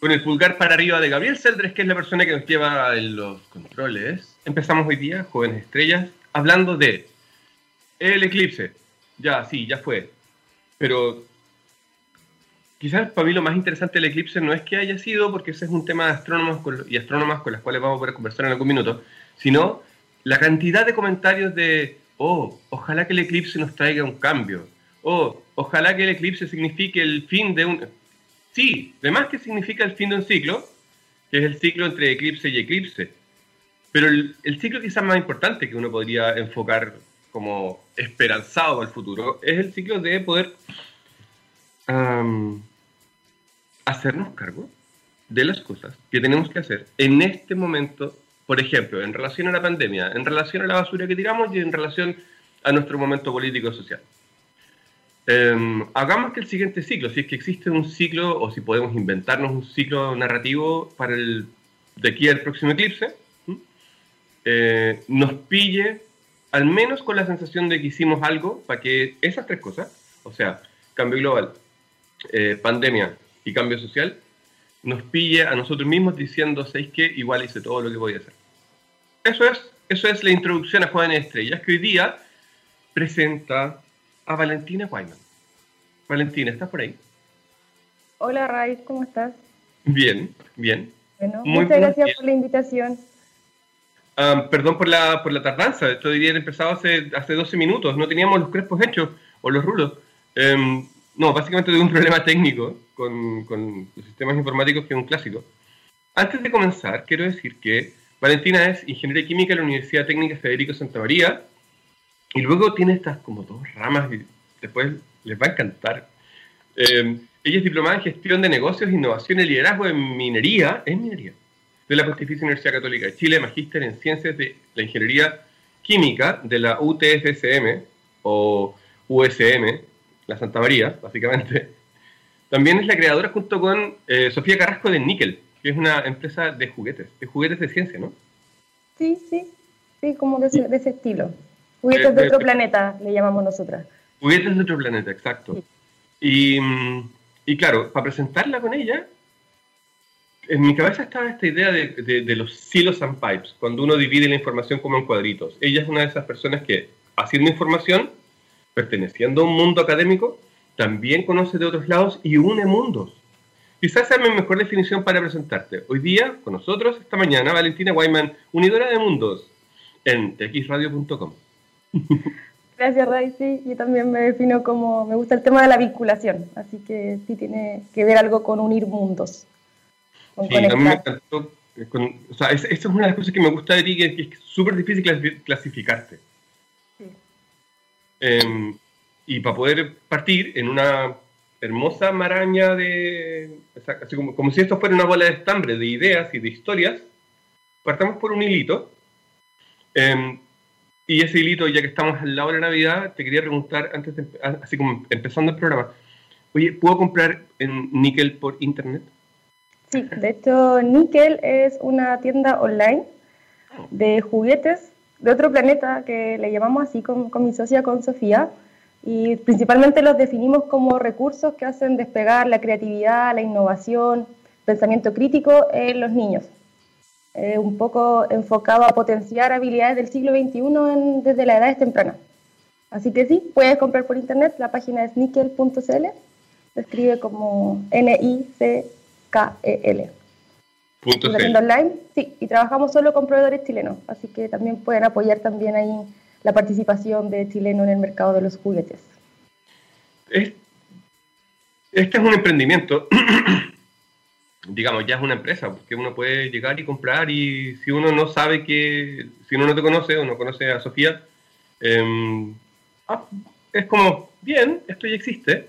Con el pulgar para arriba de Gabriel Celdres, que es la persona que nos lleva los controles. Empezamos hoy día, jóvenes estrellas, hablando de el eclipse. Ya, sí, ya fue. Pero quizás para mí lo más interesante del eclipse no es que haya sido, porque ese es un tema de astrónomos y astrónomas con las cuales vamos a poder conversar en algún minuto, sino la cantidad de comentarios de, oh, ojalá que el eclipse nos traiga un cambio, oh, ojalá que el eclipse signifique el fin de un... Sí, además que significa el fin de un ciclo, que es el ciclo entre eclipse y eclipse. Pero el, ciclo quizás más importante que uno podría enfocar como esperanzado al futuro es el ciclo de poder hacernos cargo de las cosas que tenemos que hacer en este momento, por ejemplo, en relación a la pandemia, en relación a la basura que tiramos y en relación a nuestro momento político Em, hagamos que el siguiente ciclo, si es que existe un ciclo o si podemos inventarnos un ciclo narrativo para el de aquí al próximo eclipse, eh, nos pille al menos con la sensación de que hicimos algo para que esas tres cosas, o sea, cambio global, eh, pandemia y cambio social, nos pille a nosotros mismos diciendo, ¿sabéis qué? Igual hice todo lo que podía hacer. Eso es, eso es la introducción a Jóvenes Estrellas, que hoy día presenta a Valentina Guayman. Valentina, ¿estás por ahí? Hola, Raiz, ¿cómo estás? Bien, bien. Bueno, muchas gracias por la invitación. perdón por la, por la tardanza, esto debería haber empezado hace, hace 12 minutos, no teníamos los crespos hechos o los rulos. Em, no, básicamente de un problema técnico con, con, los sistemas informáticos que es un clásico. Antes de comenzar, quiero decir que Valentina es ingeniera química en la Universidad Técnica Federico Santa María y luego tiene estas como dos ramas y después les va a encantar. Em, ella es diplomada en gestión de negocios, innovación y liderazgo en minería, en minería, de la Pontificia Universidad Católica de Chile, magíster en ciencias de la ingeniería química de la UTFSM o USM, la Santa María, básicamente. También es la creadora junto con eh, Sofía Carrasco de Nickel, que es una empresa de juguetes, de juguetes de ciencia, ¿no? Sí, sí, sí, como de ese, estilo. Juguetes de, otro planeta, le llamamos nosotras. Juguetes de otro planeta, exacto. Y, y, claro, para presentarla con ella, en mi cabeza estaba esta idea de, de, los silos and pipes, cuando uno divide la información como en cuadritos. Ella es una de esas personas que, haciendo información, perteneciendo a un mundo académico, también conoce de otros lados y une mundos. Quizás sea mi mejor definición para presentarte. Hoy día, con nosotros, esta mañana, Valentina Wyman, unidora de mundos, en txradio.com. Gracias, Ray. Sí, yo también me defino como, me gusta el tema de la vinculación, así que sí tiene que ver algo con unir mundos. sí, a mí me encantó. Eh, o sea, esa es una de las cosas que me gusta de ti, que es súper difícil clasificarte. Em, y para poder partir en una hermosa maraña de. Así como, como, si esto fuera una bola de estambre de ideas y de historias, partamos por un hilito. Em, y ese hilito, ya que estamos al lado de la Navidad, te quería preguntar, antes de, así como empezando el programa, oye, ¿puedo comprar en Nickel por internet? Sí, de hecho, Nickel es una tienda online de juguetes de otro planeta que le llamamos así con, mi socia, con Sofía, y principalmente los definimos como recursos que hacen despegar la creatividad, la innovación, pensamiento crítico en los niños. Un poco enfocado a potenciar habilidades del siglo XXI desde la edad temprana. Así que sí, puedes comprar por internet, la página es nickel.cl, se escribe como N-I-C-K-E-L. Online, sí, y trabajamos solo con proveedores chilenos, así que también pueden apoyar también ahí la participación de chileno en el mercado de los juguetes. este es un emprendimiento, digamos, ya es una empresa, porque uno puede llegar y comprar y si uno no sabe que, si uno no te conoce o no conoce a Sofía, ah, es como, bien, esto ya existe,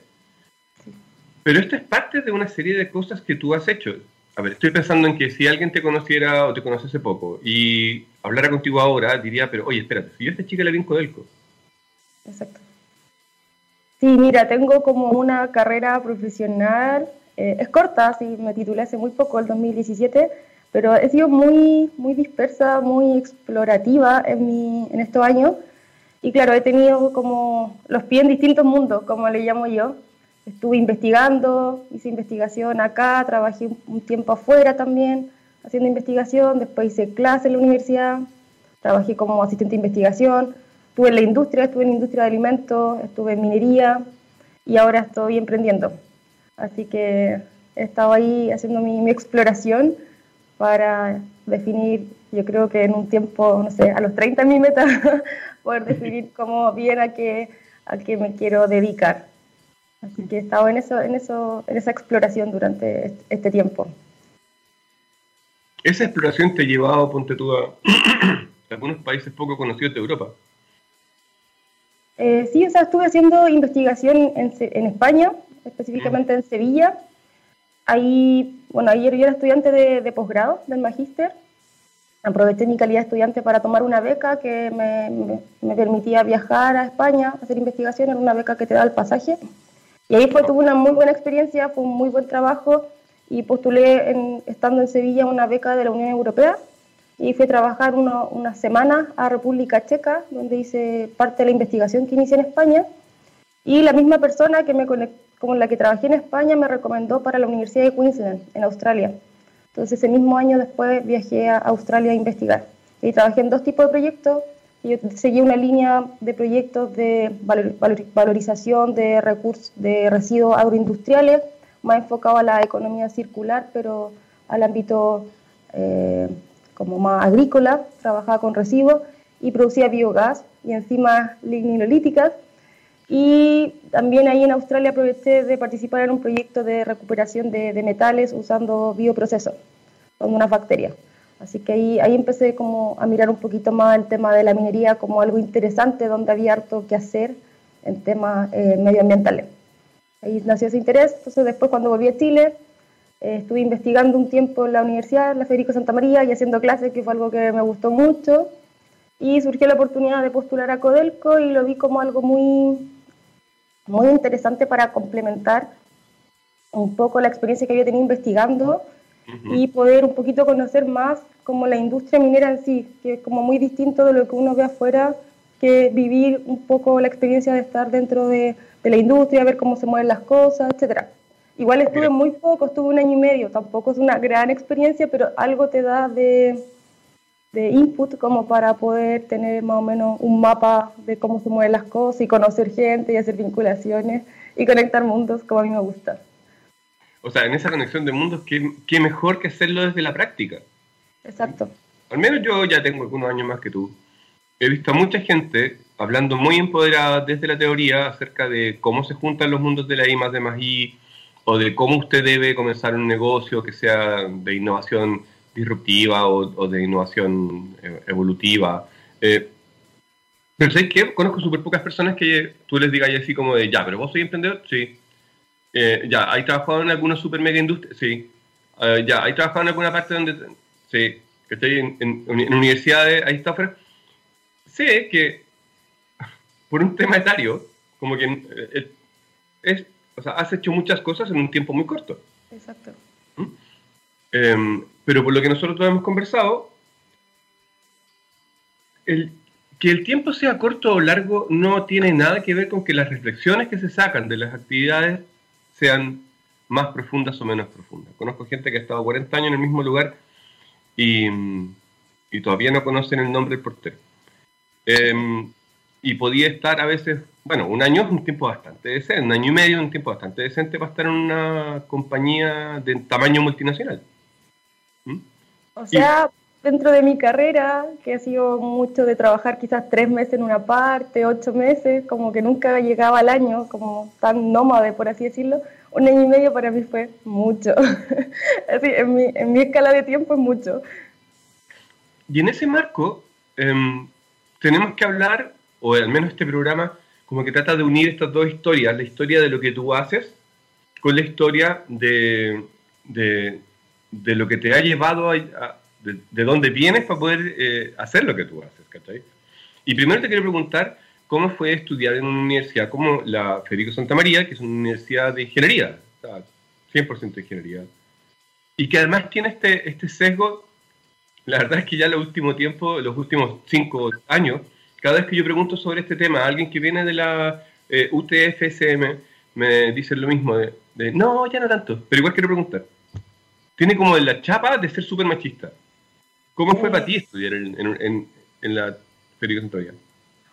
pero esto es parte de una serie de cosas que tú has hecho a ver, estoy pensando en que si alguien te conociera o te conoce hace poco y hablara contigo ahora, diría, pero oye, espérate, si yo a esta chica le vinco Delco. Exacto. Sí, mira, tengo como una carrera profesional, eh, es corta, sí, me titulé hace muy poco, el 2017, pero he sido muy, muy dispersa, muy explorativa en, mi, en estos años. Y claro, he tenido como los pies en distintos mundos, como le llamo yo. estuve investigando, hice investigación acá, trabajé un tiempo afuera también haciendo investigación, después hice clase en la universidad, trabajé como asistente de investigación, estuve en la industria, estuve en la industria de alimentos, estuve en minería y ahora estoy emprendiendo. Así que he estado ahí haciendo mi, exploración para definir, yo creo que en un tiempo, no sé, a los 30 mi meta, poder definir cómo bien a qué, a qué me quiero dedicar. Así que he estado en, eso, en, eso, en esa exploración durante este tiempo. Esa exploración te ha llevado, ponte tú, a algunos países poco conocidos de Europa. Eh, sí, o sea, estuve haciendo investigación en, en España, específicamente en Sevilla. Ahí, bueno, ayer yo era estudiante de, posgrado, del magíster. Aproveché mi calidad de estudiante para tomar una beca que me, me, permitía viajar a España, hacer investigación, era una beca que te da el pasaje. Y ahí fue, tuve una muy buena experiencia, fue un muy buen trabajo y postulé en, estando en Sevilla una beca de la Unión Europea y fui a trabajar unas semanas a República Checa, donde hice parte de la investigación que inicié en España. Y la misma persona que me con la que trabajé en España me recomendó para la Universidad de Queensland, en Australia. Entonces, ese mismo año después viajé a Australia a investigar. Y trabajé en dos tipos de proyectos. Yo seguí una línea de proyectos de valorización de recursos de residuos agroindustriales más enfocado a la economía circular, pero al ámbito eh, como más agrícola, trabajaba con residuos y producía biogás y enzimas lignolíticas. Y también ahí en Australia aproveché de participar en un proyecto de recuperación de, metales usando bioprocesos con unas bacterias. Así que ahí, ahí empecé como a mirar un poquito más el tema de la minería como algo interesante, donde había harto que hacer en temas eh, medioambientales. Ahí nació ese interés. Entonces después cuando volví a Chile, eh, estuve investigando un tiempo en la universidad, la Federico Santa María, y haciendo clases, que fue algo que me gustó mucho. Y surgió la oportunidad de postular a Codelco y lo vi como algo muy, muy interesante para complementar un poco la experiencia que había tenido investigando y poder un poquito conocer más como la industria minera en sí, que es como muy distinto de lo que uno ve afuera, que vivir un poco la experiencia de estar dentro de de la industria, ver cómo se mueven las cosas, etcétera. Igual estuve muy poco, estuve un año y medio, tampoco es una gran experiencia, pero algo te da de, de input como para poder tener más o menos un mapa de cómo se mueven las cosas y conocer gente y hacer vinculaciones y conectar mundos como a mí me gusta. O sea, en esa conexión de mundos, ¿qué, qué mejor que hacerlo desde la práctica? Exacto. Al menos yo ya tengo algunos años más que tú. He visto a mucha gente hablando muy empoderada desde la teoría acerca de cómo se juntan los mundos de la I más de más I, o de cómo usted debe comenzar un negocio que sea de innovación disruptiva o, de innovación eh, evolutiva. Eh, pero ¿sabes qué? Conozco súper pocas personas que tú les digas así como de, ya, pero vos soy emprendedor, sí. Eh, ya, ¿hay trabajado en alguna super mega industria? Sí. ya, ¿hay trabajado en alguna parte donde... Sí, que estoy en, en, en universidades, ahí está Sé que por un tema etario, como que eh, es, o sea, has hecho muchas cosas en un tiempo muy corto. Exacto. ¿Mm? Em, pero por lo que nosotros hemos conversado, que el tiempo sea corto o largo no tiene nada que ver con que las reflexiones que se sacan de las actividades sean más profundas o menos profundas. Conozco gente que ha estado 40 años en el mismo lugar y, todavía no conocen el nombre del portero. Eh, y podía estar a veces, bueno, un año es un tiempo bastante decente, un año y medio es un tiempo bastante decente para estar en una compañía de tamaño multinacional. ¿Mm? O sea, dentro de mi carrera, que ha sido mucho de trabajar quizás tres meses en una parte, ocho meses, como que nunca llegaba al año, como tan nómade, por así decirlo, un año y medio para mí fue mucho. así, en, mi, en mi escala de tiempo es mucho. Y en ese marco, em, tenemos que hablar o al menos este programa, como que trata de unir estas dos historias, la historia de lo que tú haces con la historia de, de, lo que te ha llevado a, de, dónde vienes para poder eh, hacer lo que tú haces, ¿cachai? Y primero te quiero preguntar, ¿cómo fue estudiar en una universidad como la Federico Santa María, que es una universidad de ingeniería, 100% de ingeniería, y que además tiene este, este sesgo, la verdad es que ya en los últimos tiempos, los últimos cinco años, cada vez que yo pregunto sobre este tema a alguien que viene de la eh, UTFSM, me dicen lo mismo, de, no, ya no tanto, pero igual quiero preguntar. Tiene como la chapa de ser súper machista. ¿Cómo fue para ti estudiar en, en, en la Federico Santoya?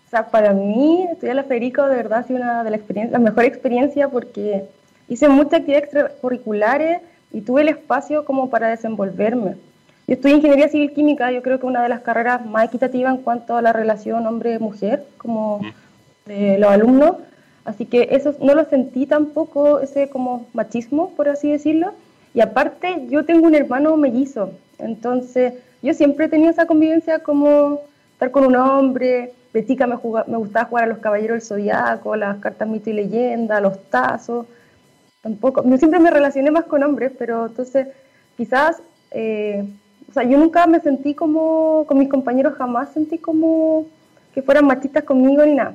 O sea, para mí estudiar la Federico de verdad ha sido una de las la mejor experiencia porque hice muchas actividades extracurriculares y tuve el espacio como para desenvolverme. Yo estudié ingeniería civil química, yo creo que una de las carreras más equitativas en cuanto a la relación hombre-mujer, como de los alumnos. Así que eso no lo sentí tampoco, ese como machismo, por así decirlo. Y aparte, yo tengo un hermano mellizo, entonces yo siempre he tenido esa convivencia como estar con un hombre. De chica me, me gustaba jugar a los caballeros del zodiaco, las cartas mito y leyenda, los tazos. Tampoco, yo siempre me relacioné más con hombres, pero entonces quizás eh, o sea, yo nunca me sentí como, con mis compañeros jamás sentí como que fueran machistas conmigo ni nada.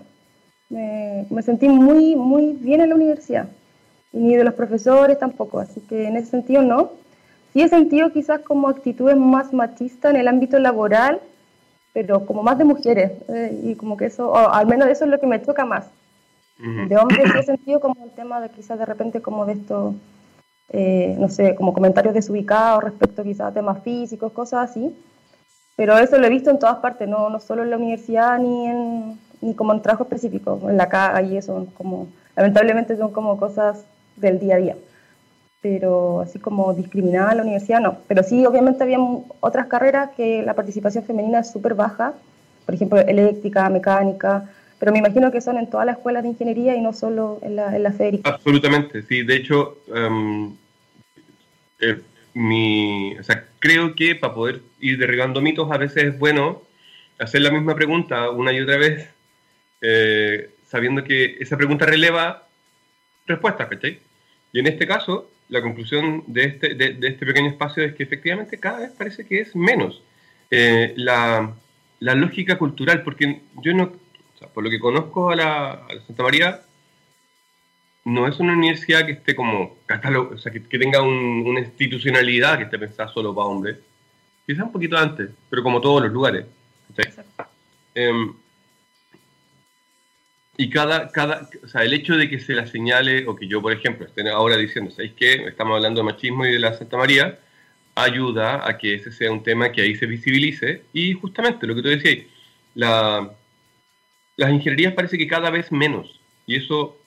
Me, me, sentí muy, muy bien en la universidad. Ni de los profesores tampoco, así que en ese sentido no. Sí he sentido quizás como actitudes más machistas en el ámbito laboral, pero como más de mujeres. Eh, y como que eso, o al menos eso es lo que me toca más. De hombres sí he sentido como el tema de quizás de repente como de esto eh, no sé, como comentarios desubicados respecto quizás a temas físicos, cosas así. Pero eso lo he visto en todas partes, no, no solo en la universidad ni, en, ni como en trabajo específico, en la calle, son como, lamentablemente son como cosas del día a día. Pero así como discriminada en la universidad, no. Pero sí, obviamente había otras carreras que la participación femenina es súper baja, por ejemplo, eléctrica, mecánica, pero me imagino que son en todas las escuelas de ingeniería y no solo en la, en la Federica. Absolutamente, sí. De hecho, em, eh, mi, o sea, creo que para poder ir derribando mitos a veces es bueno hacer la misma pregunta una y otra vez, eh, sabiendo que esa pregunta releva respuestas, ¿cachai? Y en este caso, la conclusión de este, de, este pequeño espacio es que efectivamente cada vez parece que es menos. Eh, la, la, lógica cultural, porque yo no, por lo que conozco a la, Santa María, no es una universidad que esté como catálogo, o sea, que, tenga una institucionalidad que esté pensada solo para hombres. Quizás un poquito antes, pero como todos los lugares. Em, y cada, cada, o sea, el hecho de que se la señale, o que yo, por ejemplo, esté ahora diciendo, ¿sabéis qué? Estamos hablando de machismo y de la Santa María, ayuda a que ese sea un tema que ahí se visibilice. Y justamente lo que tú decías, la, las ingenierías parece que cada vez menos, y eso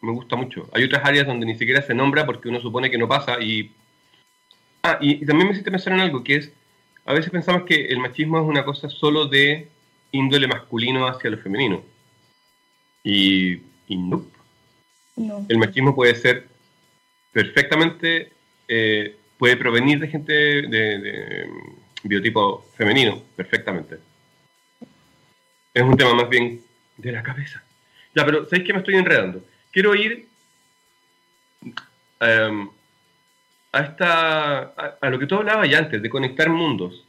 me gusta mucho. Hay otras áreas donde ni siquiera se nombra porque uno supone que no pasa y... Ah, y, también me hiciste pensar en algo, que es, a veces pensamos que el machismo es una cosa solo de índole masculino hacia lo femenino. Y, y no. El machismo puede ser perfectamente, eh, puede provenir de gente de biotipo femenino, perfectamente es un tema más bien de la cabeza. Ya, pero ¿sabéis que me estoy enredando? Quiero ir em, a, esta, a, lo que tú hablabas ya antes, de conectar mundos.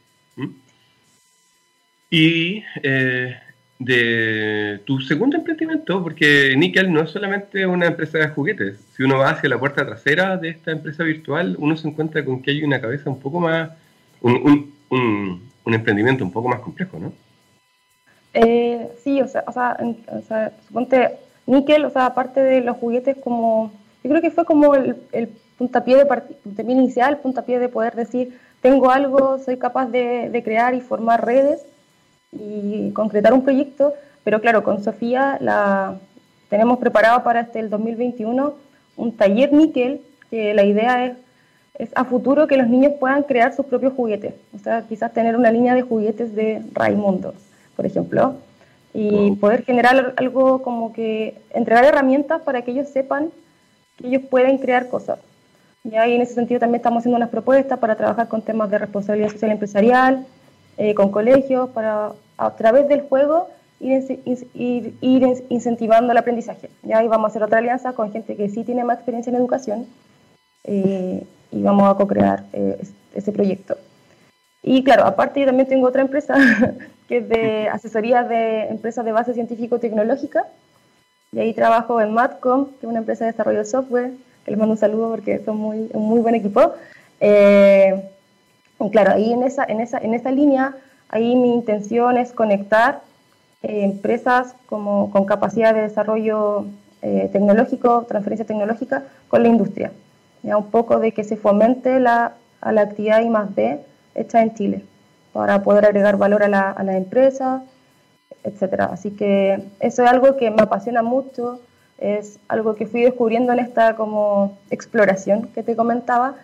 Y eh, de tu segundo emprendimiento, porque Nickel no es solamente una empresa de juguetes. Si uno va hacia la puerta trasera de esta empresa virtual, uno se encuentra con que hay una cabeza un poco más, un, un, un emprendimiento un poco más complejo, ¿no? Eh, sí, o sea, o sea, suponte, níquel, o sea, aparte de los juguetes, como, yo creo que fue como el, el puntapié de, puntapié inicial, puntapié de poder decir, tengo algo, soy capaz de, de, crear y formar redes y concretar un proyecto, pero claro, con Sofía la tenemos preparado para este el 2021 un taller níquel, que la idea es, es a futuro que los niños puedan crear sus propios juguetes, o sea, quizás tener una línea de juguetes de Raimundo por ejemplo, y poder generar algo como que entregar herramientas para que ellos sepan que ellos pueden crear cosas. Y ahí en ese sentido también estamos haciendo unas propuestas para trabajar con temas de responsabilidad social empresarial, eh, con colegios, para a través del juego ir, ir, ir, incentivando el aprendizaje. Y ahí vamos a hacer otra alianza con gente que sí tiene más experiencia en educación eh, y vamos a co-crear eh, ese proyecto. Y claro, aparte yo también tengo otra empresa que es de asesoría de empresas de base científico-tecnológica. Y ahí trabajo en Matcom, que es una empresa de desarrollo de software, que les mando un saludo porque son muy, un muy buen equipo. Eh, y claro, ahí en esa, en, esa, en esa línea, ahí mi intención es conectar eh, empresas como, con capacidad de desarrollo eh, tecnológico, transferencia tecnológica con la industria. Ya un poco de que se fomente la, a la actividad I más B hecha en Chile para poder agregar valor a la, a la empresa, etcétera. Así que eso es algo que me apasiona mucho, es algo que fui descubriendo en esta como exploración que te comentaba,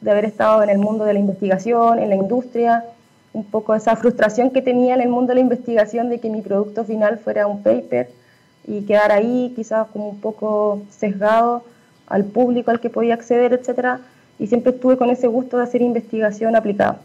de haber estado en el mundo de la investigación, en la industria, un poco esa frustración que tenía en el mundo de la investigación de que mi producto final fuera un paper y quedar ahí quizás como un poco sesgado al público al que podía acceder, etcétera, y siempre estuve con ese gusto de hacer investigación aplicada.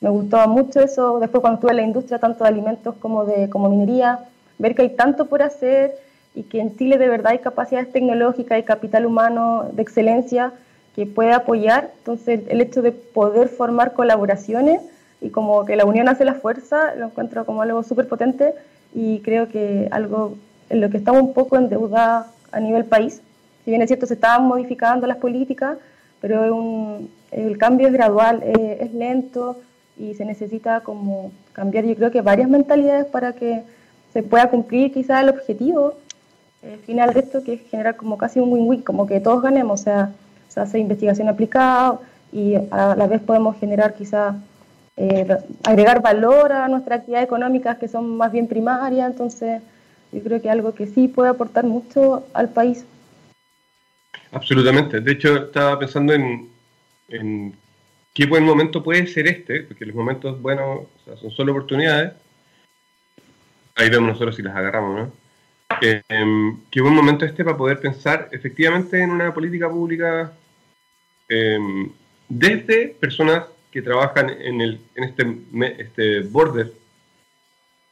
Me gustaba mucho eso, después cuando estuve en la industria, tanto de alimentos como de como minería, ver que hay tanto por hacer y que en Chile de verdad hay capacidades tecnológicas y capital humano de excelencia que puede apoyar. Entonces, el hecho de poder formar colaboraciones y como que la unión hace la fuerza, lo encuentro como algo súper potente y creo que algo en lo que estamos un poco endeudados a nivel país. Si bien es cierto, se están modificando las políticas, pero el cambio es gradual, es lento y se necesita como cambiar, yo creo que varias mentalidades para que se pueda cumplir quizás el objetivo el final de esto, que es generar como casi un win-win, como que todos ganemos, o sea, se hace investigación aplicada y a la vez podemos generar quizá eh, agregar valor a nuestras actividades económicas que son más bien primarias, entonces yo creo que algo que sí puede aportar mucho al país. Absolutamente, de hecho estaba pensando en, en qué buen momento puede ser este, porque los momentos buenos son solo oportunidades, ahí vemos nosotros si las agarramos, ¿no? Eh, qué buen momento este para poder pensar efectivamente en una política pública em, desde personas que trabajan en, el, en este, este border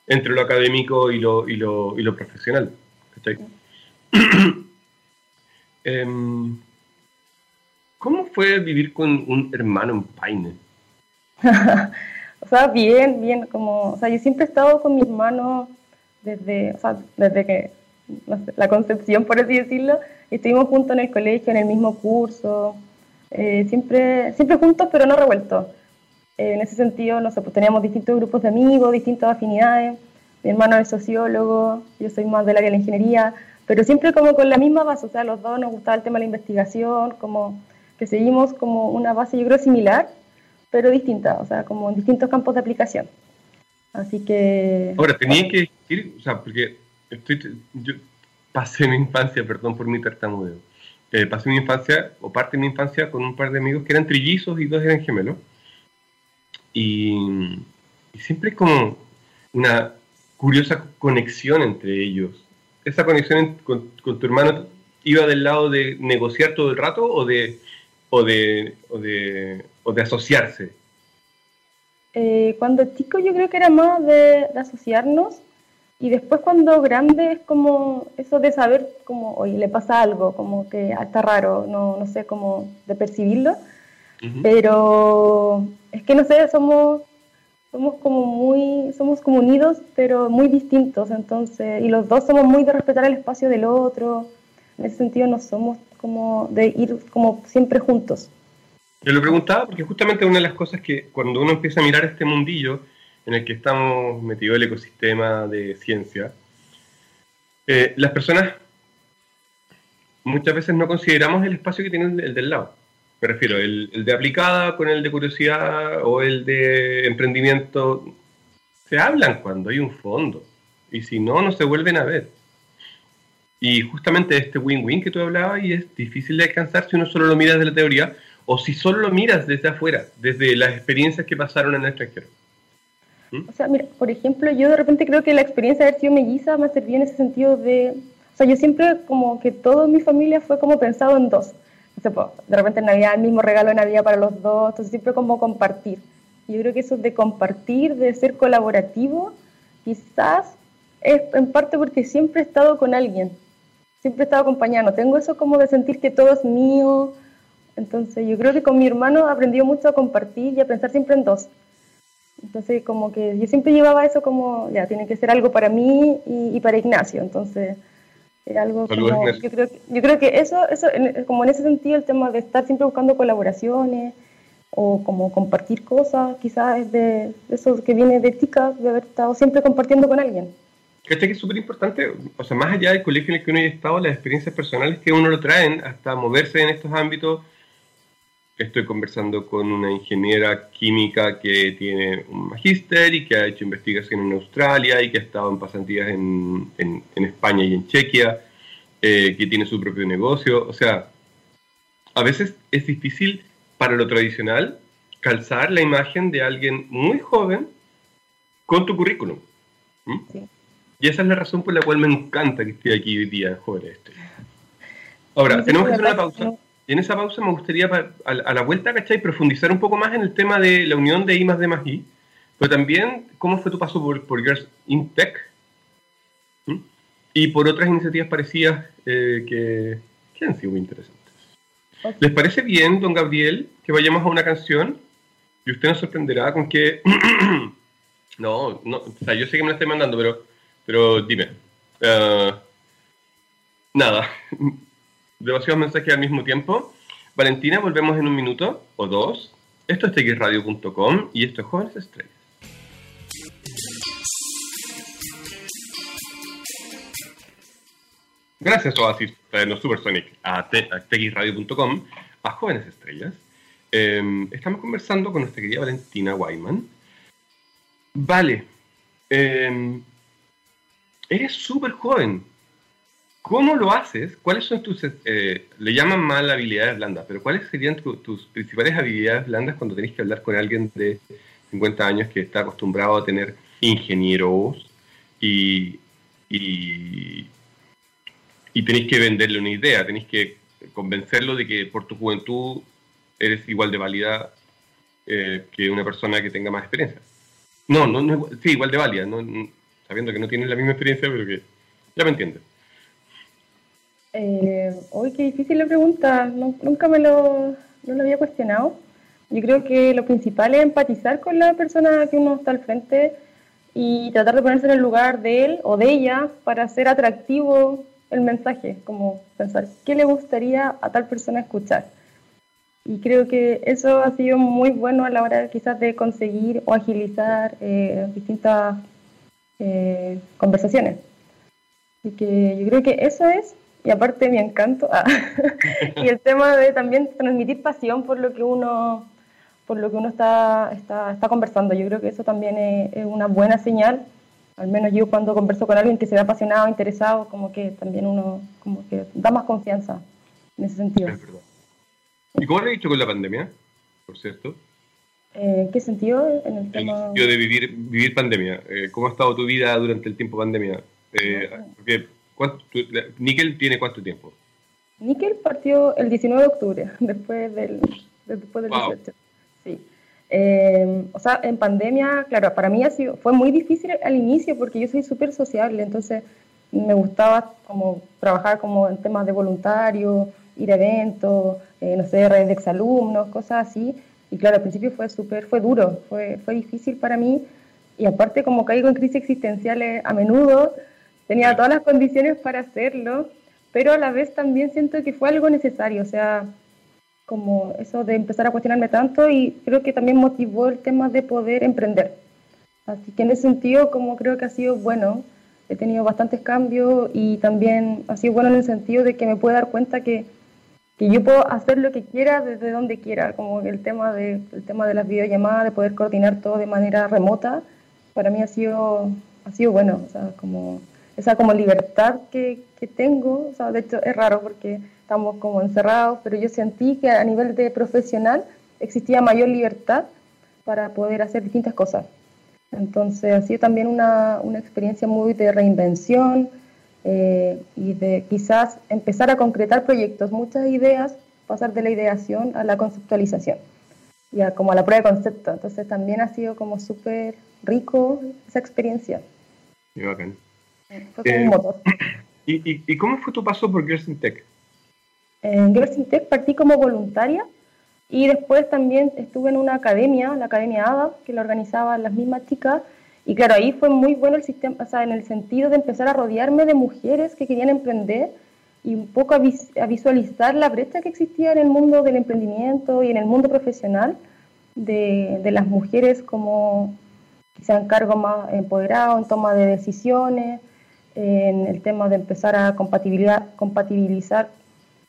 entre lo académico y lo, y lo, y lo profesional. Em, ¿Cómo fue vivir con un hermano en Paine? o sea, bien, bien, como, o sea, yo siempre he estado con mi hermano desde, o sea, desde que la concepción, por así decirlo, estuvimos juntos en el colegio, en el mismo curso, eh, siempre, siempre juntos pero no revueltos. Eh, en ese sentido, no sé, pues teníamos distintos grupos de amigos, distintas afinidades. Mi hermano es sociólogo, yo soy más de la de la ingeniería, pero siempre como con la misma base, o sea, los dos nos gustaba el tema de la investigación, como que seguimos como una base, yo creo, similar, pero distinta, o sea, como en distintos campos de aplicación. Así que... Ahora, tenía que decir, o sea, porque estoy, yo pasé mi infancia, perdón por mi tartamudeo, eh, pasé mi infancia, o parte de mi infancia, con un par de amigos que eran trillizos y dos eran gemelos. Y, siempre como una curiosa conexión entre ellos. ¿Esa conexión con, tu hermano iba del lado de negociar todo el rato o de, o de, o de, o de asociarse? Eh, cuando chico yo creo que era más de, de asociarnos y después cuando grande es como eso de saber como, oye, le pasa algo, como que está raro, no, no sé cómo de percibirlo. Pero es que no sé, somos, somos como muy, somos como unidos, pero muy distintos, entonces, y los dos somos muy de respetar el espacio del otro. En ese sentido no somos como de ir como siempre juntos. Yo lo preguntaba porque justamente una de las cosas que cuando uno empieza a mirar este mundillo, en el que estamos metidos el ecosistema de ciencia, eh, las personas muchas veces no consideramos el espacio que tiene el del lado. Me refiero, el, el, de aplicada con el de curiosidad o el de emprendimiento, se hablan cuando hay un fondo. Y si no, no se vuelven a ver. Y justamente este win-win que tú hablabas y es difícil de alcanzar si uno solo lo mira desde la teoría o si solo lo miras desde afuera, desde las experiencias que pasaron en el extranjero. O sea, mira, por ejemplo, yo de repente creo que la experiencia de haber sido melliza me ha servido en ese sentido de... O sea, yo siempre como que toda mi familia fue como pensado en dos. O sea, pues, de repente en Navidad el mismo regalo de Navidad para los dos, entonces siempre como compartir. Yo creo que eso de compartir, de ser colaborativo, quizás es en parte porque siempre he estado con alguien, siempre he estado acompañando. Tengo eso como de sentir que todo es mío. Entonces yo creo que con mi hermano he aprendido mucho a compartir y a pensar siempre en dos. Entonces, como que yo siempre llevaba eso como, ya, tiene que ser algo para mí y, para Ignacio. Entonces, era algo como, yo creo, yo creo que eso, eso como en ese sentido, el tema de estar siempre buscando colaboraciones o como compartir cosas, quizás es de, eso que viene de tica, de haber estado siempre compartiendo con alguien. ¿Cachai que es súper importante? O sea, más allá del colegio en el que uno haya estado, las experiencias personales que uno lo traen hasta moverse en estos ámbitos. Estoy conversando con una ingeniera química que tiene un magíster y que ha hecho investigación en Australia y que ha estado en pasantías en, en, España y en Chequia, eh, que tiene su propio negocio. O sea, a veces es difícil para lo tradicional calzar la imagen de alguien muy joven con tu currículum. Sí. Y esa es la razón por la cual me encanta que esté aquí hoy día, joven este. Ahora, tenemos que hacer una pausa. Y en esa pausa me gustaría, a, la vuelta, ¿cachai? Profundizar un poco más en el tema de la unión de I más D más I, pero también cómo fue tu paso por, por Girls in Tech y por otras iniciativas parecidas eh, que, que, han sido muy interesantes. ¿Les parece bien, don Gabriel, que vayamos a una canción? Y usted nos sorprenderá con que... no, no, o sea, yo sé que me la estoy mandando, pero pero dime. Uh, nada. Demasiados mensajes al mismo tiempo. Valentina, volvemos en un minuto o dos. Esto es txradio.com y esto es Jóvenes Estrellas. Gracias, Oasis, no Supersonic, a, txradio.com, a Jóvenes Estrellas. Em, estamos conversando con nuestra querida Valentina Wyman. Vale. Eh, eres súper joven. ¿Cómo lo haces? ¿Cuáles son tus, eh, le llaman mal habilidades blandas, pero cuáles serían tus principales habilidades blandas cuando tenés que hablar con alguien de 50 años que está acostumbrado a tener ingenieros y, y, y tenéis que venderle una idea, tenéis que convencerlo de que por tu juventud eres igual de válida eh, que una persona que tenga más experiencia. No, no, no sí, igual de válida, no, sabiendo que no tienes la misma experiencia, pero que ya me entiendes. Eh, hoy qué difícil la pregunta, nunca me lo, no lo había cuestionado. Yo creo que lo principal es empatizar con la persona que uno está al frente y tratar de ponerse en el lugar de él o de ella para hacer atractivo el mensaje, como pensar qué le gustaría a tal persona escuchar. Y creo que eso ha sido muy bueno a la hora quizás de conseguir o agilizar eh, distintas eh, conversaciones. Así que yo creo que eso es, y aparte mi encanto, ah, y el tema de también transmitir pasión por lo que uno, por lo que uno está, está, está conversando. Yo creo que eso también es, una buena señal, al menos yo cuando converso con alguien que se ve apasionado, interesado, como que también uno como que da más confianza en ese sentido. ¿Y cómo lo he dicho con la pandemia, por cierto? ¿En eh, qué sentido? En el, tema... sentido de vivir, vivir pandemia. Eh, ¿Cómo ha estado tu vida durante el tiempo pandemia? Eh, ¿Níquel tiene cuánto tiempo? Níquel partió el 19 de octubre, después del, después del 18. Sí. o sea, en pandemia, claro, para mí ha sido, fue muy difícil al inicio porque yo soy súper sociable, entonces me gustaba como trabajar como en temas de voluntario, ir a eventos, no sé, redes de exalumnos, cosas así y claro, al principio fue súper, fue duro, fue, fue difícil para mí. Y aparte, como caigo en crisis existenciales a menudo, tenía todas las condiciones para hacerlo, pero a la vez también siento que fue algo necesario, o sea, como eso de empezar a cuestionarme tanto y creo que también motivó el tema de poder emprender. Así que en ese sentido, como creo que ha sido bueno, he tenido bastantes cambios y también ha sido bueno en el sentido de que me puedo dar cuenta que que yo puedo hacer lo que quiera desde donde quiera, como el tema de, el tema de las videollamadas, de poder coordinar todo de manera remota, para mí ha sido, ha sido bueno, o sea, como esa como libertad que, que tengo, o sea, de hecho es raro porque estamos como encerrados, pero yo sentí que a nivel de profesional existía mayor libertad para poder hacer distintas cosas. Entonces ha sido también una, una experiencia muy de reinvención, eh, y de quizás empezar a concretar proyectos, muchas ideas, pasar de la ideación a la conceptualización, ya como a la prueba de concepto. Entonces también ha sido como súper rico esa experiencia. Qué bacán. Eh, ¿y, y, cómo fue tu paso por Girls Tech? En Girls Tech partí como voluntaria y después también estuve en una academia, la Academia ADA, que la organizaban las mismas chicas, y claro, ahí fue muy bueno el sistema, o sea, en el sentido de empezar a rodearme de mujeres que querían emprender y un poco a, visualizar la brecha que existía en el mundo del emprendimiento y en el mundo profesional de, de las mujeres como quizá en cargo más empoderado, en toma de decisiones, en el tema de empezar a compatibilizar, compatibilizar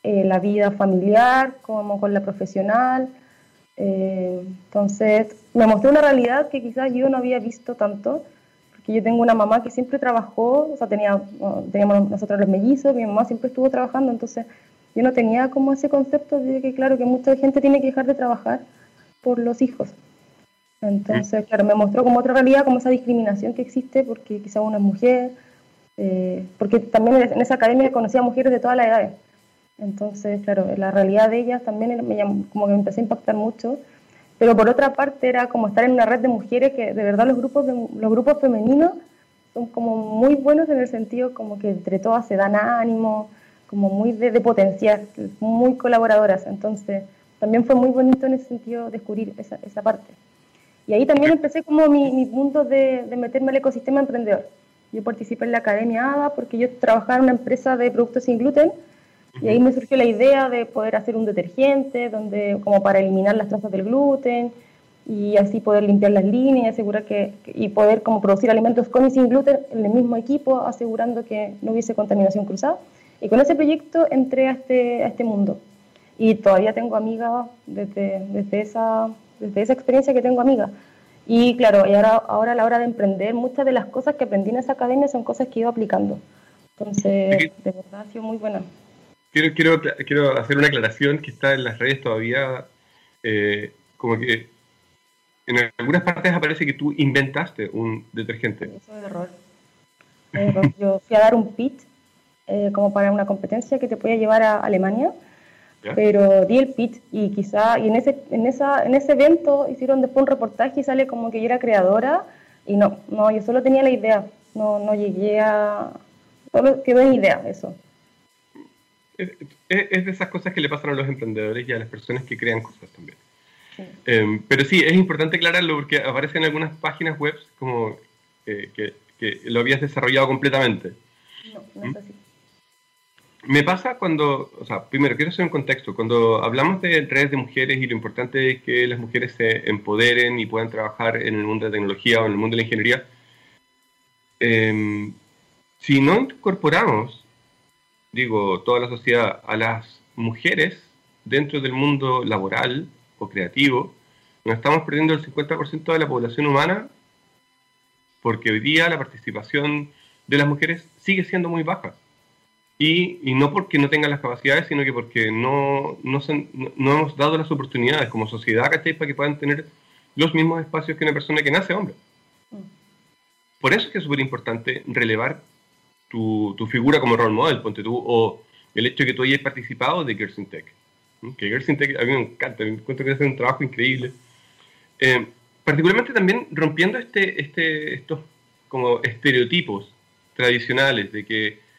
eh, la vida familiar como con la profesional. Eh, entonces, me mostró una realidad que quizás yo no había visto tanto, porque yo tengo una mamá que siempre trabajó, o sea, tenía, teníamos nosotros los mellizos, mi mamá siempre estuvo trabajando, entonces yo no tenía como ese concepto de que, claro, que mucha gente tiene que dejar de trabajar por los hijos. Entonces, claro, me mostró como otra realidad, como esa discriminación que existe porque quizá una es mujer, eh, porque también en esa academia conocía mujeres de todas las edades. Entonces, claro, la realidad de ellas también me como que me empezó a impactar mucho. Pero por otra parte era como estar en una red de mujeres que de verdad los grupos, los grupos femeninos son como muy buenos en el sentido como que entre todas se dan ánimo, como muy de, de potenciar, muy colaboradoras. Entonces, también fue muy bonito en ese sentido descubrir esa, esa parte. Y ahí también empecé como mi, mi punto de, de, meterme al ecosistema emprendedor. Yo participé en la Academia ADA porque yo trabajaba en una empresa de productos sin gluten y ahí me surgió la idea de poder hacer un detergente donde como para eliminar las trazas del gluten y así poder limpiar las líneas y asegurar que, y poder como producir alimentos con y sin gluten en el mismo equipo asegurando que no hubiese contaminación cruzada. Y con ese proyecto entré a este, a este mundo. Y todavía tengo amigas desde, desde, esa, desde esa experiencia que tengo amigas. Y claro, y ahora, ahora a la hora de emprender, muchas de las cosas que aprendí en esa academia son cosas que he ido aplicando. Entonces, de verdad ha sido muy buena. Quiero, quiero, quiero hacer una aclaración que está en las redes todavía, eh, como que en algunas partes aparece que tú inventaste un detergente. Eso es error. Eh, yo fui a dar un pitch eh, como para una competencia que te podía llevar a Alemania pero di el pitch y quizá, y en ese, en, esa, en ese evento hicieron después un reportaje y sale como que yo era creadora y no, no, yo solo tenía la idea, no, no llegué a, solo quedó en idea eso. Es, es, de esas cosas que le pasan a los emprendedores y a las personas que crean cosas también. Em, pero sí, es importante aclararlo porque aparece en algunas páginas web como que, que, lo habías desarrollado completamente. No, no es así. Me pasa cuando, o sea, primero quiero hacer un contexto, cuando hablamos de redes de mujeres y lo importante es que las mujeres se empoderen y puedan trabajar en el mundo de la tecnología o en el mundo de la ingeniería, eh, si no incorporamos, digo, toda la sociedad a las mujeres dentro del mundo laboral o creativo, nos estamos perdiendo el 50% de la población humana porque hoy día la participación de las mujeres sigue siendo muy baja. Y, y, no porque no tengan las capacidades, sino que porque no, no, no, hemos dado las oportunidades como sociedad, ¿cachai? Para que puedan tener los mismos espacios que una persona que nace hombre. Mm. Por eso es que es súper importante relevar tu, tu, figura como role model, ponte tú, o el hecho de que tú hayas participado de Girls in Tech. Que Girls in Tech a mí me encanta, me encuentro que hace un trabajo increíble. Eh, particularmente también rompiendo este, este, estos como estereotipos tradicionales de que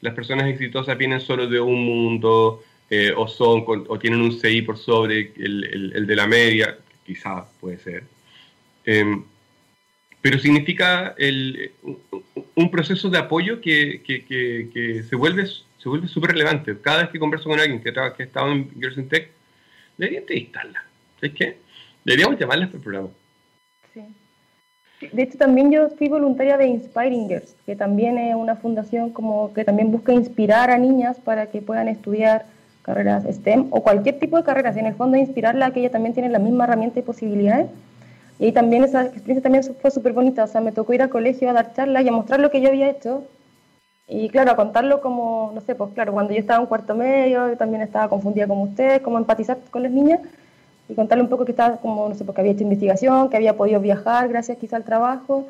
las personas exitosas vienen solo de un mundo eh, o son o tienen un CI por sobre el, el, de la media, quizás puede ser. Em, pero significa el, un proceso de apoyo que, que, que, se vuelve se vuelve súper relevante. Cada vez que converso con alguien que, que ha estado en Girls in Tech, deberían entrevistarla. ¿Sabes qué? Deberíamos llamarla a este programa. De hecho, también yo fui voluntaria de Inspiring Girls, que también es una fundación como que también busca inspirar a niñas para que puedan estudiar carreras STEM o cualquier tipo de carreras. Y en el fondo, inspirarla a que ella también tiene la misma herramienta y posibilidades. Y ahí también esa experiencia también fue súper bonita. O sea, me tocó ir al colegio a dar charlas y a mostrar lo que yo había hecho. Y claro, a contarlo como, no sé, pues claro, cuando yo estaba en cuarto medio, también estaba confundida como ustedes, como empatizar con las niñas y contarle un poco que estaba como, no sé, porque había hecho investigación, que había podido viajar gracias quizá al trabajo.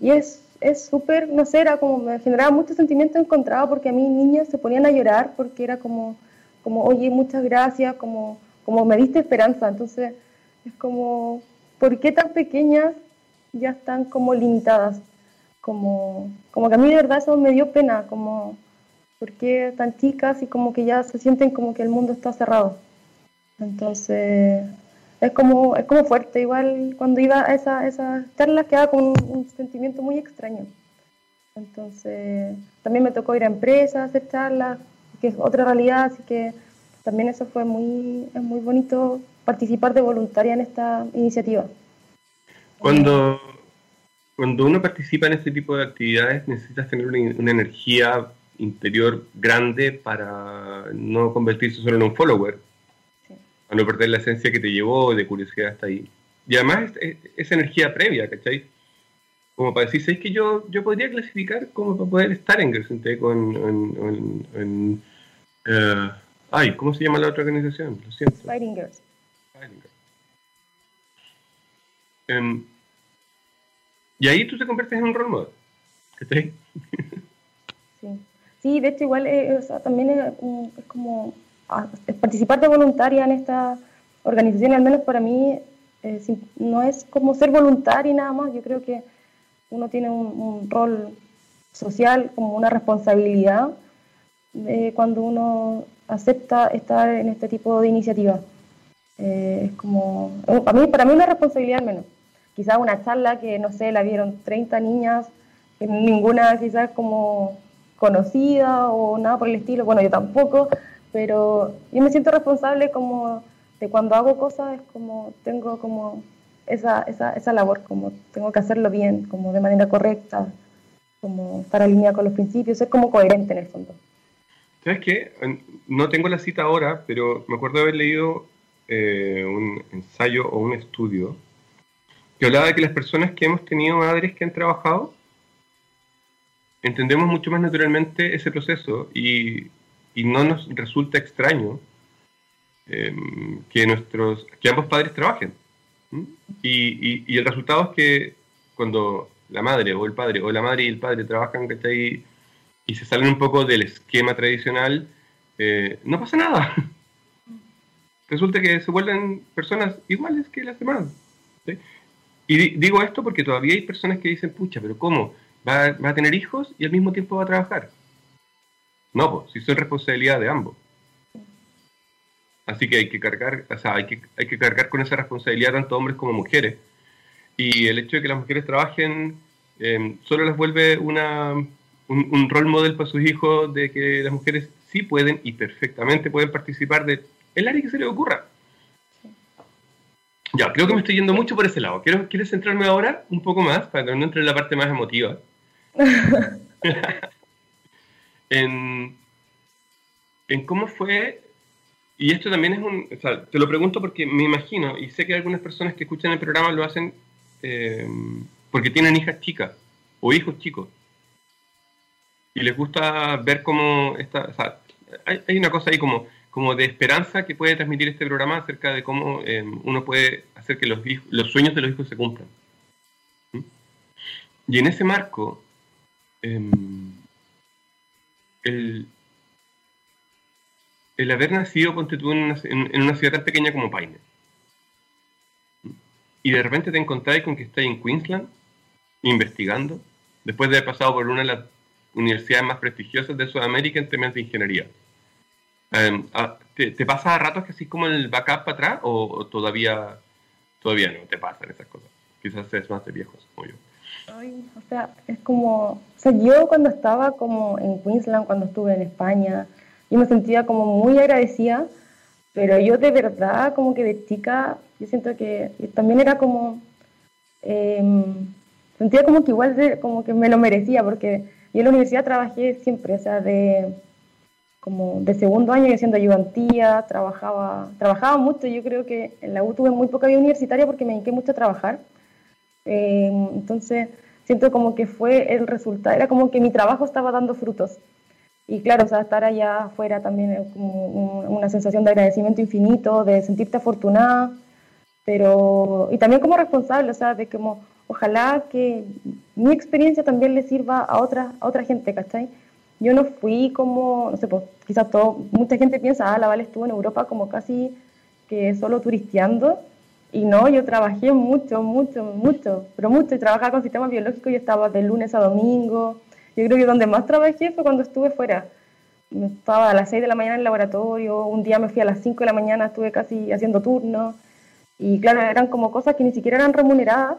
Y es súper, no sé, era como, me generaba mucho sentimiento encontrado porque a mí niñas se ponían a llorar porque era como, como oye, muchas gracias, como, como me diste esperanza. Entonces, es como, ¿por qué tan pequeñas ya están como limitadas? Como, como que a mí de verdad eso me dio pena, como, ¿por qué tan chicas y como que ya se sienten como que el mundo está cerrado? Entonces, es como, es como fuerte. Igual cuando iba a esas esa charlas quedaba con un, sentimiento muy extraño. Entonces, también me tocó ir a empresas a hacer charlas, que es otra realidad, así que también eso fue muy, es muy bonito participar de voluntaria en esta iniciativa. Cuando, cuando uno participa en este tipo de actividades necesitas tener una, energía interior grande para no convertirse solo en un follower, a no perder la esencia que te llevó de curiosidad hasta ahí. Y además esa energía previa, ¿cachai? Como para decir, ¿sabes que yo, yo podría clasificar como para poder estar en Gerson con... En, eh, ay, ¿cómo se llama la otra organización? Lo siento. Fighting Girls. Em, y ahí tú te conviertes en un role model. sí. sí, de hecho igual eh, también es, como ah, participar de voluntaria en esta organización, al menos para mí, eh, no es como ser voluntaria y nada más, yo creo que uno tiene un, rol social, como una responsabilidad cuando uno acepta estar en este tipo de iniciativas. Eh, es como, para mí, para mí una responsabilidad al menos. Quizás una charla que, no sé, la vieron 30 niñas, ninguna quizás como conocida o nada por el estilo, bueno, yo tampoco, pero yo me siento responsable como de cuando hago cosas, es como tengo como esa, esa, esa labor, como tengo que hacerlo bien, como de manera correcta, como estar alineada con los principios, es como coherente en el fondo. ¿Sabes qué? No tengo la cita ahora, pero me acuerdo de haber leído eh, un ensayo o un estudio que hablaba de que las personas que hemos tenido madres que han trabajado, entendemos mucho más naturalmente ese proceso y, no nos resulta extraño em, que, nuestros, que ambos padres trabajen. Y, el resultado es que cuando la madre o el padre o la madre y el padre trabajan ahí y se salen un poco del esquema tradicional, eh, no pasa nada. Resulta que se vuelven personas iguales que las demás. Y digo esto porque todavía hay personas que dicen, pucha, pero ¿cómo? ¿Va, a tener hijos y al mismo tiempo va a trabajar? No, pues, si son responsabilidad de ambos. Así que hay que cargar, o sea, hay que, hay que cargar con esa responsabilidad tanto hombres como mujeres. Y el hecho de que las mujeres trabajen eh, solo les vuelve una, un, un rol model para sus hijos de que las mujeres sí pueden y perfectamente pueden participar de el área que se les ocurra. Ya, creo que me estoy yendo mucho por ese lado. Quiero, ¿Quieres centrarme ahora un poco más para que no entre en la parte más emotiva? en, en cómo fue, y esto también es un, o sea, te lo pregunto porque me imagino, y sé que algunas personas que escuchan el programa lo hacen eh, porque tienen hijas chicas o hijos chicos. Y les gusta ver cómo está, o sea, hay, hay una cosa ahí como como de esperanza que puede transmitir este programa acerca de cómo em, uno puede hacer que los, los, sueños de los hijos se cumplan. ¿Mm? Y en ese marco, em, el, el, haber nacido en una, en, una, ciudad tan pequeña como Paine, y de repente te encontráis con que estáis en Queensland investigando, después de haber pasado por una de las universidades más prestigiosas de Sudamérica en temas de ingeniería Em, ah, ¿te, pasa a ratos que así como el backup para atrás o, todavía, todavía no te pasan esas cosas? Quizás es más de viejos como yo. O sea, es como, o sea, yo cuando estaba como en Queensland, cuando estuve en España, yo me sentía como muy agradecida, pero yo de verdad como que de chica, yo siento que también era como, em, sentía como que igual como que me lo merecía, porque yo en la universidad trabajé siempre, o sea, de como de segundo año haciendo ayudantía, trabajaba, trabajaba mucho, yo creo que en la U tuve muy poca vida universitaria porque me dediqué mucho a trabajar, eh, entonces siento como que fue el resultado, era como que mi trabajo estaba dando frutos. Y claro, o sea, estar allá afuera también es como una sensación de agradecimiento infinito, de sentirte afortunada, pero, y también como responsable, o sea, de como, ojalá que mi experiencia también le sirva a otra, a otra gente, ¿cachai? yo no fui como, no sé, pues quizás todo, mucha gente piensa, ah, la Vale estuvo en Europa como casi que solo turisteando, y no, yo trabajé mucho, mucho, mucho, pero mucho, y trabajaba con sistemas biológicos y estaba de lunes a domingo, yo creo que donde más trabajé fue cuando estuve fuera, estaba a las 6 de la mañana en el laboratorio, un día me fui a las 5 de la mañana, estuve casi haciendo turnos, y claro, eran como cosas que ni siquiera eran remuneradas,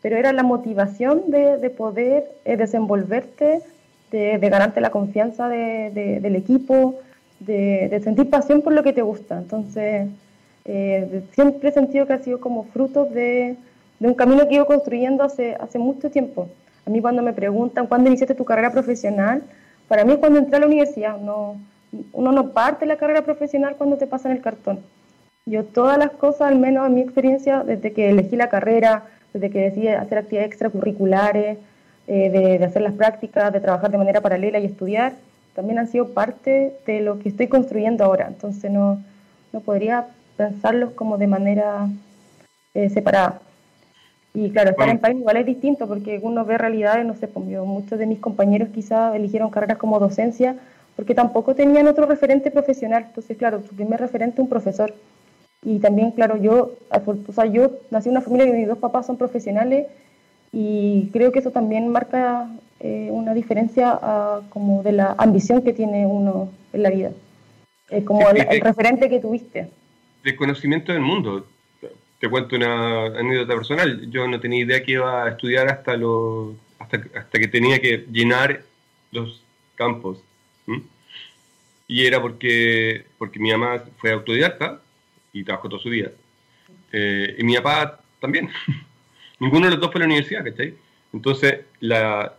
pero era la motivación de, de poder eh, desenvolverte de, ganarte la confianza del equipo, de, sentir pasión por lo que te gusta. Entonces, eh, siempre he sentido que ha sido como fruto de, de un camino que he ido construyendo hace, hace mucho tiempo. A mí cuando me preguntan, ¿cuándo iniciaste tu carrera profesional? Para mí es cuando entré a la universidad. No, uno no parte la carrera profesional cuando te pasan el cartón. Yo todas las cosas, al menos en mi experiencia, desde que elegí la carrera, desde que decidí hacer actividades extracurriculares, eh, de, hacer las prácticas, de trabajar de manera paralela y estudiar, también han sido parte de lo que estoy construyendo ahora. Entonces no, no podría pensarlos como de manera eh, separada. Y claro, estar en país igual es distinto porque uno ve realidades, no sé, pues, muchos de mis compañeros quizás eligieron carreras como docencia porque tampoco tenían otro referente profesional. Entonces, claro, su primer referente un profesor. Y también, claro, yo, o sea, yo nací en una familia que mis dos papás son profesionales y creo que eso también marca eh, una diferencia ah, como de la ambición que tiene uno en la vida, eh, como el, referente que tuviste. De conocimiento del mundo. Te cuento una anécdota personal. Yo no tenía idea que iba a estudiar hasta, lo, hasta, que tenía que llenar los campos. Y era porque, porque mi mamá fue autodidacta y trabajó todo su vida. Eh, y mi papá también. Ninguno de los dos fue a la universidad, ¿cachai? Entonces, la,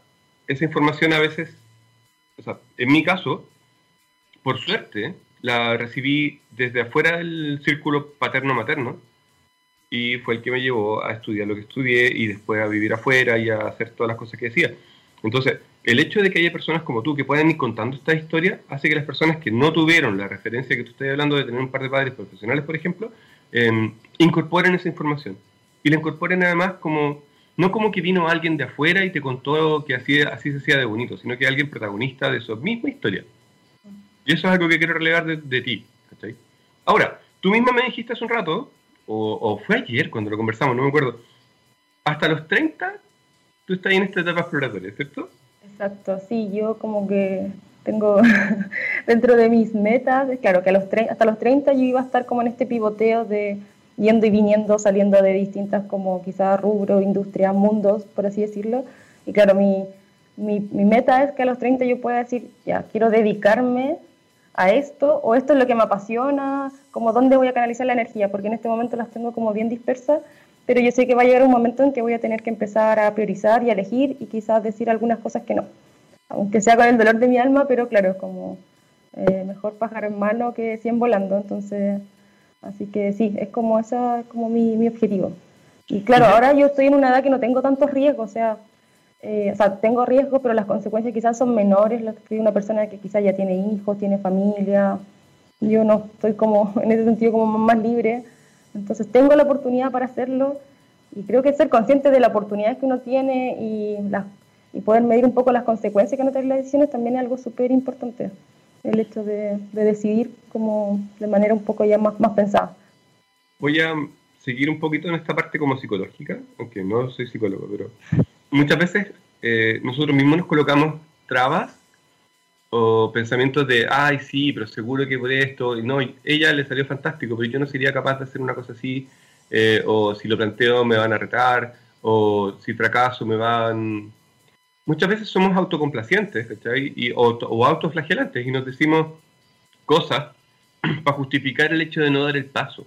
esa información a veces, o sea, en mi caso, por suerte, la recibí desde afuera del círculo paterno-materno y fue el que me llevó a estudiar lo que estudié y después a vivir afuera y a hacer todas las cosas que decía. Entonces, el hecho de que haya personas como tú que puedan ir contando esta historia hace que las personas que no tuvieron la referencia que tú estás hablando de tener un par de padres profesionales, por ejemplo, em, incorporen esa información. Y la incorporen además como, no como que vino alguien de afuera y te contó que así, así se hacía de bonito, sino que alguien protagonista de su misma historia. Y eso es algo que quiero relegar de, ti. Ahora, tú misma me dijiste hace un rato, o, o, fue ayer cuando lo conversamos, no me acuerdo, hasta los 30 tú estás en esta etapa exploratoria, ¿cierto? Exacto, sí, yo como que tengo dentro de mis metas, claro que a los hasta los 30 yo iba a estar como en este pivoteo de yendo y viniendo, saliendo de distintas como quizás rubros, industrias, mundos, por así decirlo. Y claro, mi, mi, mi, meta es que a los 30 yo pueda decir, ya, quiero dedicarme a esto, o esto es lo que me apasiona, como dónde voy a canalizar la energía, porque en este momento las tengo como bien dispersas pero yo sé que va a llegar un momento en que voy a tener que empezar a priorizar y a elegir y quizás decir algunas cosas que no, aunque sea con el dolor de mi alma, pero claro, es como eh, mejor pájaro en mano que 100 volando, entonces, así que sí, es como esa, como mi, mi objetivo. Y claro, ahora yo estoy en una edad que no tengo tantos riesgos, o sea, eh, o sea, tengo riesgos, pero las consecuencias quizás son menores, las que una persona que quizás ya tiene hijos, tiene familia, yo no estoy como, en ese sentido, como más libre, entonces tengo la oportunidad para hacerlo y creo que ser consciente de la oportunidad que uno tiene y, y poder medir un poco las consecuencias que no tener las decisiones también es algo súper importante. El hecho de, decidir como de manera un poco ya más, más pensada. Voy a seguir un poquito en esta parte como psicológica, aunque no soy psicólogo, pero muchas veces eh, nosotros mismos nos colocamos trabas o pensamientos de, ay, sí, pero seguro que por esto, no, ella le salió fantástico, pero yo no sería capaz de hacer una cosa así, eh, o si lo planteo me van a retar, o si fracaso me van... Muchas veces somos autocomplacientes. Y, o, o autoflagelantes y nos decimos cosas para justificar el hecho de no dar el paso.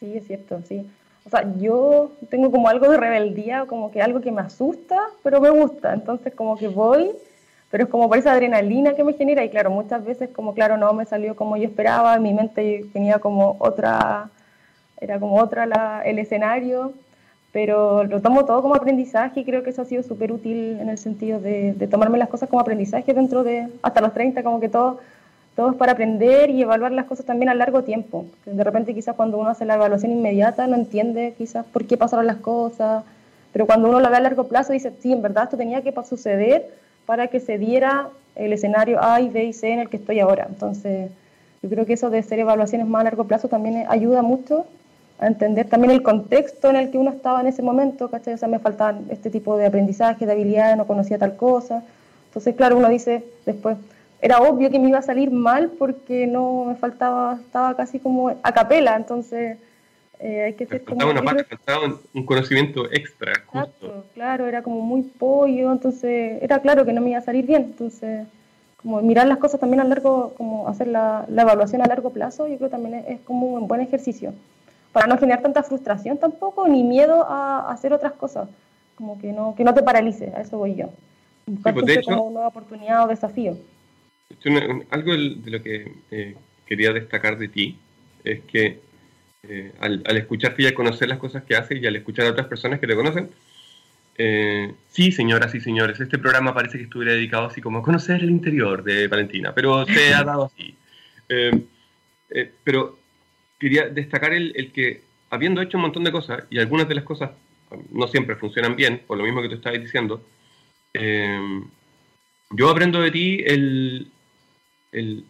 Sí, es cierto, sí. O sea, yo tengo como algo de rebeldía, como que algo que me asusta, pero me gusta. Entonces, como que voy pero es como por esa adrenalina que me genera y claro, muchas veces como claro no me salió como yo esperaba, mi mente tenía como otra, era como otra la, el escenario, pero lo tomo todo como aprendizaje y creo que eso ha sido súper útil en el sentido de, de, tomarme las cosas como aprendizaje dentro de, hasta los 30, como que todo, todo es para aprender y evaluar las cosas también a largo tiempo. De repente quizás cuando uno hace la evaluación inmediata no entiende quizás por qué pasaron las cosas, pero cuando uno la ve a largo plazo dice, sí, en verdad esto tenía que suceder para que se diera el escenario A y B y C en el que estoy ahora. Entonces, yo creo que eso de hacer evaluaciones más a largo plazo también ayuda mucho a entender también el contexto en el que uno estaba en ese momento, ¿cachai? O sea, me faltaban este tipo de aprendizaje, de habilidades, no conocía tal cosa. Entonces, claro, uno dice después, era obvio que me iba a salir mal porque no me faltaba, estaba casi como a capela, entonces eh, hay que ser faltaba una parte, faltaba un, conocimiento extra. Justo. claro, era como muy pollo, entonces era claro que no me iba a salir bien, entonces como mirar las cosas también a largo, como hacer la, la evaluación a largo plazo, yo creo también es, como un buen ejercicio, para no generar tanta frustración tampoco, ni miedo a, hacer otras cosas, como que no, que no te paralice, a eso voy yo. Buscar pues, como una nueva oportunidad o desafío. Algo de lo que eh, quería destacar de ti es que eh, al, al, escucharte y al conocer las cosas que haces y al escuchar a otras personas que te conocen, eh, sí, señoras y señores, este programa parece que estuviera dedicado así como a conocer el interior de Valentina, pero se ha dado así. Eh, eh, pero quería destacar el, que, habiendo hecho un montón de cosas, y algunas de las cosas no siempre funcionan bien, por lo mismo que tú estabas diciendo, yo aprendo de ti el, el,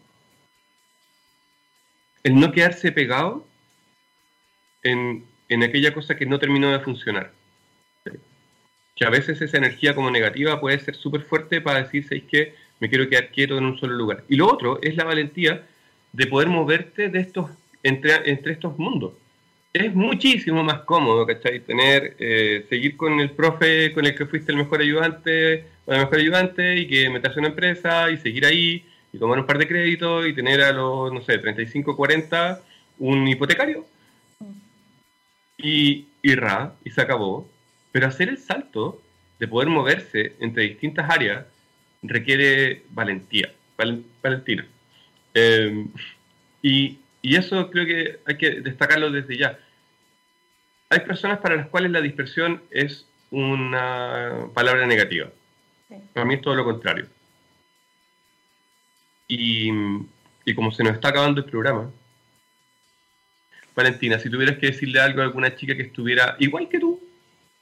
el no quedarse pegado en, en aquella cosa que no terminó de funcionar que a veces esa energía como negativa puede ser súper fuerte para decir, ¿sabes qué? Me quiero quedar quieto en un solo lugar. Y lo otro es la valentía de poder moverte de estos, entre, entre estos mundos. Es muchísimo más cómodo, ¿cachai? Tener, eh, seguir con el profe con el que fuiste el mejor ayudante o el mejor ayudante y que meterse en una empresa y seguir ahí y tomar un par de créditos y tener a los, no sé, 35, 40 un hipotecario. Y, y ra, y se acabó pero hacer el salto de poder moverse entre distintas áreas requiere valentía, Valentina. Em, y, eso creo que hay que destacarlo desde ya. Hay personas para las cuales la dispersión es una palabra negativa. Para mí es todo lo contrario. Y, como se nos está acabando el programa, Valentina, si tuvieras que decirle algo a alguna chica que estuviera igual que tú,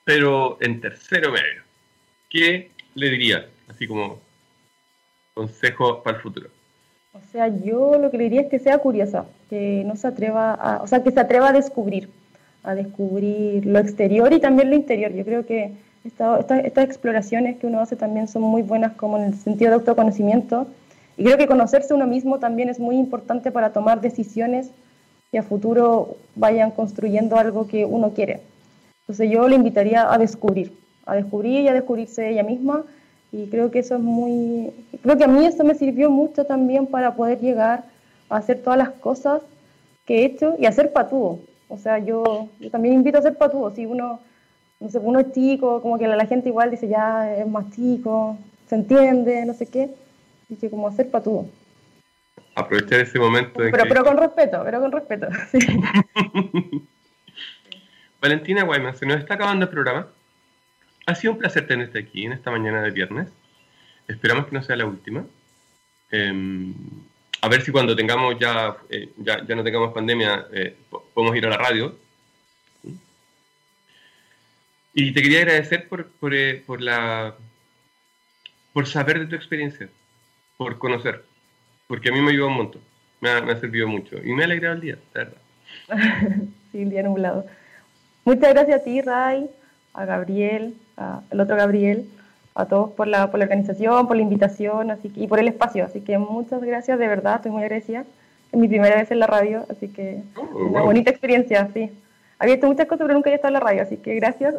pero en tercero medio. ¿Qué le diría? Así como consejo para el futuro. O sea, yo lo que le diría es que sea curiosa, que no se atreva a, o sea, que se atreva a descubrir, a descubrir lo exterior y también lo interior. Yo creo que estas exploraciones que uno hace también son muy buenas como en el sentido de autoconocimiento. Y creo que conocerse uno mismo también es muy importante para tomar decisiones que a futuro vayan construyendo algo que uno quiere. Entonces yo le invitaría a descubrir, a descubrir y a descubrirse ella misma. Y creo que eso es muy, creo que a mí eso me sirvió mucho también para poder llegar a hacer todas las cosas que he hecho y a ser patúo. O sea, yo, también invito a ser patúo. Si uno, no sé, uno es chico, como que la, gente igual dice ya es más chico, se entiende, no sé qué. Y que como hacer patúo. Aprovechar ese momento. pero, pero con respeto, pero con respeto. Sí. Valentina Guayman, se nos está acabando el programa. Ha sido un placer tenerte aquí en esta mañana de viernes. Esperamos que no sea la última. Em, a ver si cuando tengamos ya, eh, ya, no tengamos pandemia, eh, podemos ir a la radio. Y te quería agradecer por, por, eh, por, la, por saber de tu experiencia, por conocer, porque a mí me ayudó un montón, me ha, me ha servido mucho y me ha alegrado el día, la verdad. sí, el día nublado. Muchas gracias a ti, Ray, a Gabriel, al otro Gabriel, a todos por la, por la organización, por la invitación así y por el espacio. Así que muchas gracias, de verdad, estoy muy agradecida. Es mi primera vez en la radio, así que oh, una bonita experiencia, sí. Había visto muchas cosas, pero nunca había estado en la radio, así que gracias.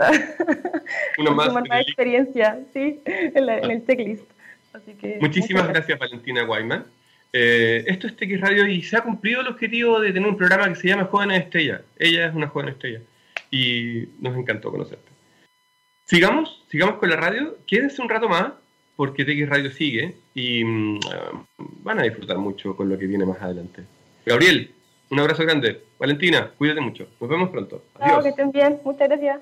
Una más, experiencia, sí, en, el checklist. Muchísimas gracias, Valentina Guayman. Eh, esto es TX Radio y se ha cumplido el objetivo de tener un programa que se llama Jóvenes Estrella. Ella es una joven estrella y nos encantó conocerte. Sigamos, sigamos con la radio. Quédense un rato más porque TX Radio sigue y mm, van a disfrutar mucho con lo que viene más adelante. Gabriel, un abrazo grande. Valentina, cuídate mucho. Nos vemos pronto. Adiós. que estén bien. Muchas gracias.